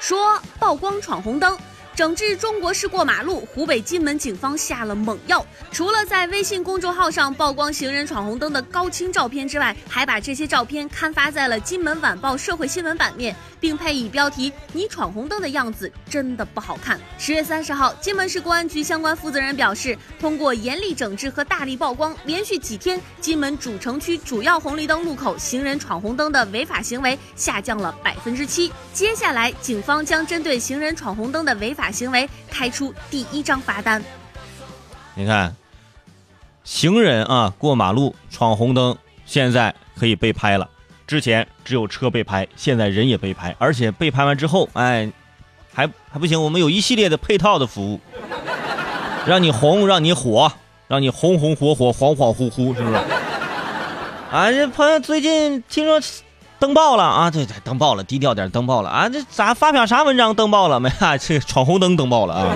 说曝光闯红灯。整治中国式过马路，湖北荆门警方下了猛药。除了在微信公众号上曝光行人闯红灯的高清照片之外，还把这些照片刊发在了《荆门晚报》社会新闻版面，并配以标题：“你闯红灯的样子真的不好看。”十月三十号，荆门市公安局相关负责人表示，通过严厉整治和大力曝光，连续几天，荆门主城区主要红绿灯路口行人闯红灯的违法行为下降了百分之七。接下来，警方将针对行人闯红灯的违法。行为开出第一张罚单。你看，行人啊过马路闯红灯，现在可以被拍了。之前只有车被拍，现在人也被拍，而且被拍完之后，哎，还还不行。我们有一系列的配套的服务，让你红，让你火，让你红红火火、恍恍惚惚，是不是？啊，这朋友最近听说。登报了啊！对对，登报了，低调点，登报了啊！这咋发表啥文章登报了没 啊？这闯红灯登报了啊！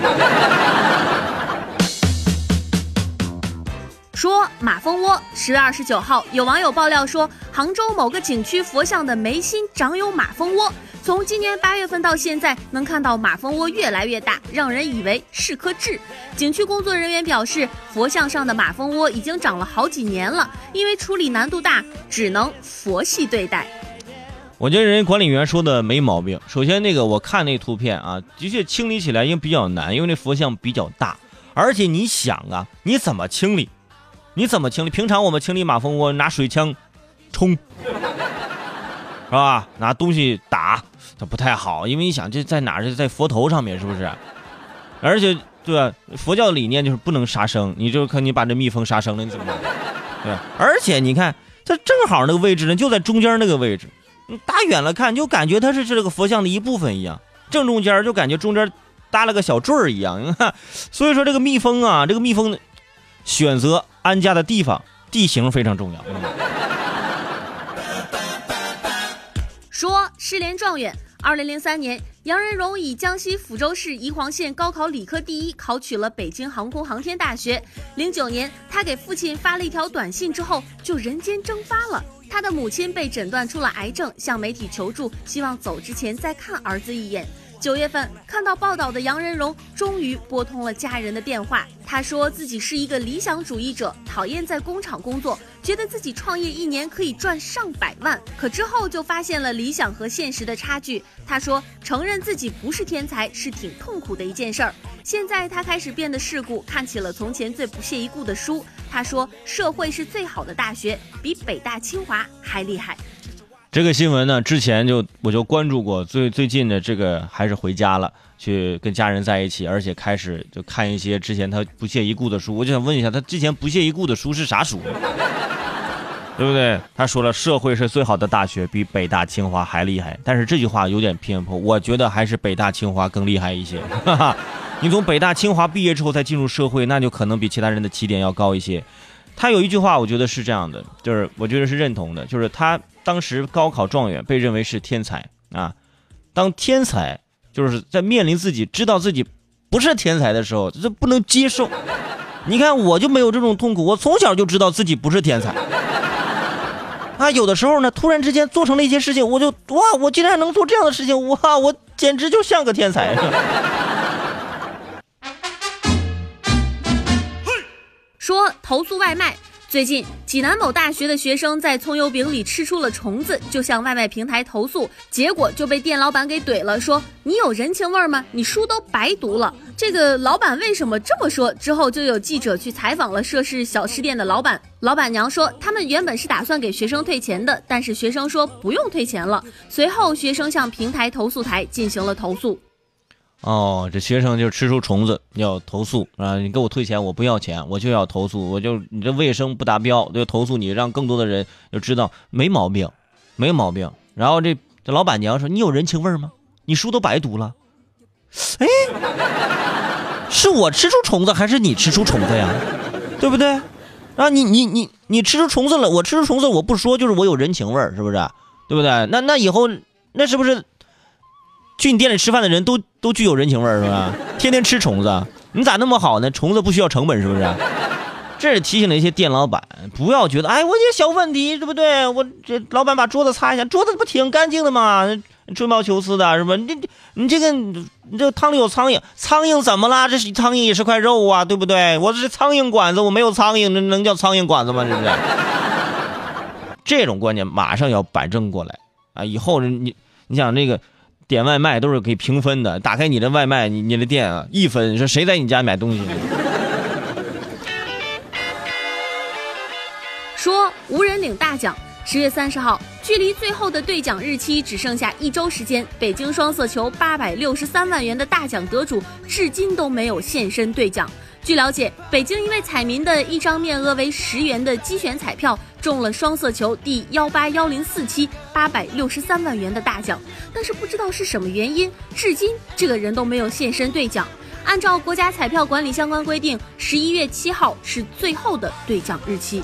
说马蜂窝，十月二十九号，有网友爆料说，杭州某个景区佛像的眉心长有马蜂窝，从今年八月份到现在，能看到马蜂窝越来越大，让人以为是颗痣。景区工作人员表示，佛像上的马蜂窝已经长了好几年了，因为处理难度大，只能佛系对待。我觉得人家管理员说的没毛病。首先，那个我看那图片啊，的确清理起来因为比较难，因为那佛像比较大。而且你想啊，你怎么清理？你怎么清理？平常我们清理马蜂窝拿水枪冲，是吧？拿东西打，它不太好，因为你想这在哪儿？在佛头上面，是不是？而且对吧？佛教理念就是不能杀生，你就看你把这蜜蜂杀生了，你怎么办？对。而且你看，它正好那个位置呢，就在中间那个位置。你打远了看，就感觉它是这个佛像的一部分一样，正中间就感觉中间搭了个小坠儿一样。所以说这个蜜蜂啊，这个蜜蜂选择安家的地方，地形非常重要。说失联状元。二零零三年，杨仁荣以江西抚州市宜黄县高考理科第一，考取了北京航空航天大学。零九年，他给父亲发了一条短信之后，就人间蒸发了。他的母亲被诊断出了癌症，向媒体求助，希望走之前再看儿子一眼。九月份看到报道的杨仁荣终于拨通了家人的电话。他说自己是一个理想主义者，讨厌在工厂工作，觉得自己创业一年可以赚上百万。可之后就发现了理想和现实的差距。他说承认自己不是天才是挺痛苦的一件事儿。现在他开始变得世故，看起了从前最不屑一顾的书。他说社会是最好的大学，比北大清华还厉害。这个新闻呢，之前就我就关注过，最最近的这个还是回家了，去跟家人在一起，而且开始就看一些之前他不屑一顾的书。我就想问一下，他之前不屑一顾的书是啥书？对不对？他说了，社会是最好的大学，比北大清华还厉害。但是这句话有点偏颇，我觉得还是北大清华更厉害一些。你从北大清华毕业之后再进入社会，那就可能比其他人的起点要高一些。他有一句话，我觉得是这样的，就是我觉得是认同的，就是他。当时高考状元被认为是天才啊，当天才就是在面临自己知道自己不是天才的时候，这不能接受。你看我就没有这种痛苦，我从小就知道自己不是天才。啊，有的时候呢，突然之间做成了一些事情，我就哇，我竟然能做这样的事情，哇，我简直就像个天才。说投诉外卖。最近，济南某大学的学生在葱油饼里吃出了虫子，就向外卖平台投诉，结果就被店老板给怼了，说你有人情味儿吗？你书都白读了。这个老板为什么这么说？之后就有记者去采访了涉事小吃店的老板，老板娘说他们原本是打算给学生退钱的，但是学生说不用退钱了。随后，学生向平台投诉台进行了投诉。哦，这学生就吃出虫子要投诉啊！你给我退钱，我不要钱，我就要投诉，我就你这卫生不达标，就投诉你，让更多的人就知道没毛病，没毛病。然后这这老板娘说：“你有人情味吗？你书都白读了。”哎，是我吃出虫子，还是你吃出虫子呀？对不对？啊，你你你你吃出虫子了，我吃出虫子，我不说，就是我有人情味，是不是？对不对？那那以后那是不是？去你店里吃饭的人都都具有人情味儿，是吧？天天吃虫子，你咋那么好呢？虫子不需要成本，是不是？这是提醒了一些店老板，不要觉得，哎，我这小问题，对不对？我这老板把桌子擦一下，桌子不挺干净的吗？吹毛求疵的是吧？你这你这个你这汤里有苍蝇，苍蝇怎么啦？这是苍蝇也是块肉啊，对不对？我这是苍蝇馆子，我没有苍蝇，那能叫苍蝇馆子吗？是不是。这种观念马上要摆正过来啊！以后你你想这个点外卖都是可以评分的，打开你的外卖，你你的店啊一分，你说谁在你家买东西？说无人领大奖。十月三十号，距离最后的兑奖日期只剩下一周时间，北京双色球八百六十三万元的大奖得主至今都没有现身兑奖。据了解，北京一位彩民的一张面额为十元的机选彩票中了双色球第幺八幺零四期八百六十三万元的大奖，但是不知道是什么原因，至今这个人都没有现身兑奖。按照国家彩票管理相关规定，十一月七号是最后的兑奖日期。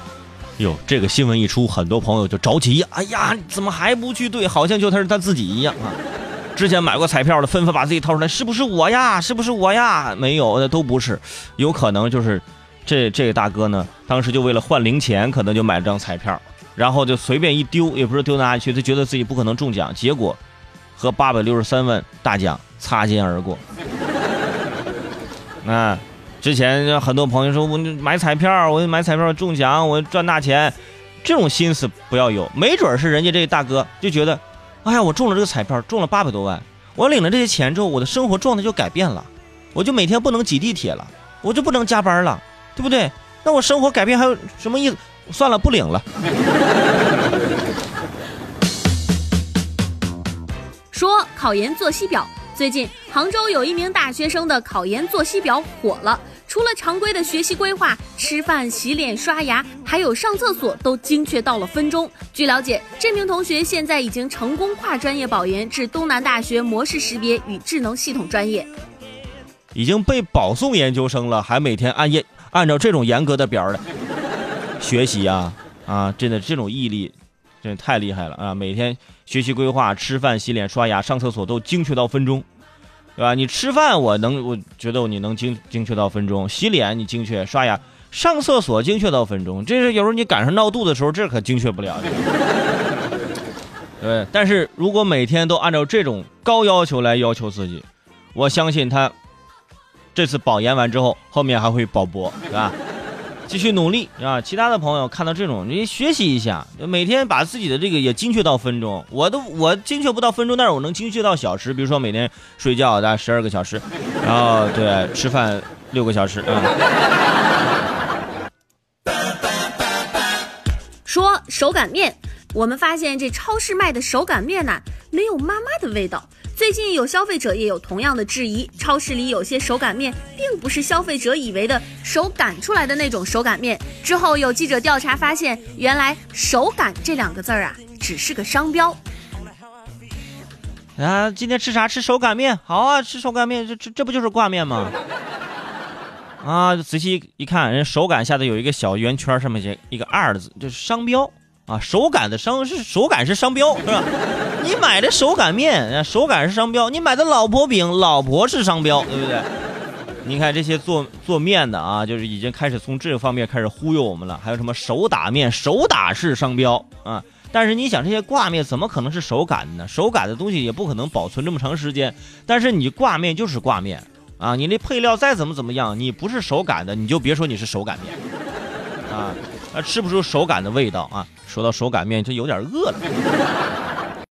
哟，这个新闻一出，很多朋友就着急。哎呀，怎么还不去兑？好像就他是他自己一样啊！之前买过彩票的，纷纷把自己掏出来，是不是我呀？是不是我呀？没有，那都不是。有可能就是这这个大哥呢，当时就为了换零钱，可能就买了张彩票，然后就随便一丢，也不知丢哪里去，他觉得自己不可能中奖，结果和八百六十三万大奖擦肩而过。啊！之前很多朋友说，我买彩票，我买彩票中奖，我赚大钱，这种心思不要有。没准是人家这个大哥就觉得，哎呀，我中了这个彩票，中了八百多万，我领了这些钱之后，我的生活状态就改变了，我就每天不能挤地铁了，我就不能加班了，对不对？那我生活改变还有什么意思？算了，不领了。说考研作息表。最近，杭州有一名大学生的考研作息表火了。除了常规的学习规划，吃饭、洗脸、刷牙，还有上厕所，都精确到了分钟。据了解，这名同学现在已经成功跨专业保研至东南大学模式识别与智能系统专业，已经被保送研究生了，还每天按严按照这种严格的表的学习啊啊！真的这种毅力，真的太厉害了啊！每天学习规划、吃饭、洗脸、刷牙、上厕所都精确到分钟。对吧？你吃饭我能，我觉得你能精精确到分钟；洗脸你精确，刷牙、上厕所精确到分钟。这是有时候你赶上闹肚子的时候，这可精确不了。对，但是如果每天都按照这种高要求来要求自己，我相信他这次保研完之后，后面还会保博，对吧？继续努力啊！其他的朋友看到这种，你学习一下，每天把自己的这个也精确到分钟。我都我精确不到分钟，但是我能精确到小时。比如说每天睡觉大概十二个小时，然后对吃饭六个小时啊。说手擀面，我们发现这超市卖的手擀面呢，没有妈妈的味道。最近有消费者也有同样的质疑，超市里有些手擀面并不是消费者以为的手擀出来的那种手擀面。之后有记者调查发现，原来“手擀”这两个字儿啊，只是个商标。啊，今天吃啥？吃手擀面，好啊，吃手擀面，这这这不就是挂面吗？啊，仔细一看，人手擀下头有一个小圆圈，上面写一个二字，这是商标。啊，手擀的商是手擀是商标是吧？你买的手擀面，手擀是商标；你买的老婆饼，老婆是商标，对不对？你看这些做做面的啊，就是已经开始从这个方面开始忽悠我们了。还有什么手打面，手打是商标啊？但是你想，这些挂面怎么可能是手擀的呢？手擀的东西也不可能保存这么长时间。但是你挂面就是挂面啊，你那配料再怎么怎么样，你不是手擀的，你就别说你是手擀面啊。啊，吃不出手擀的味道啊！说到手擀面，就有点饿了。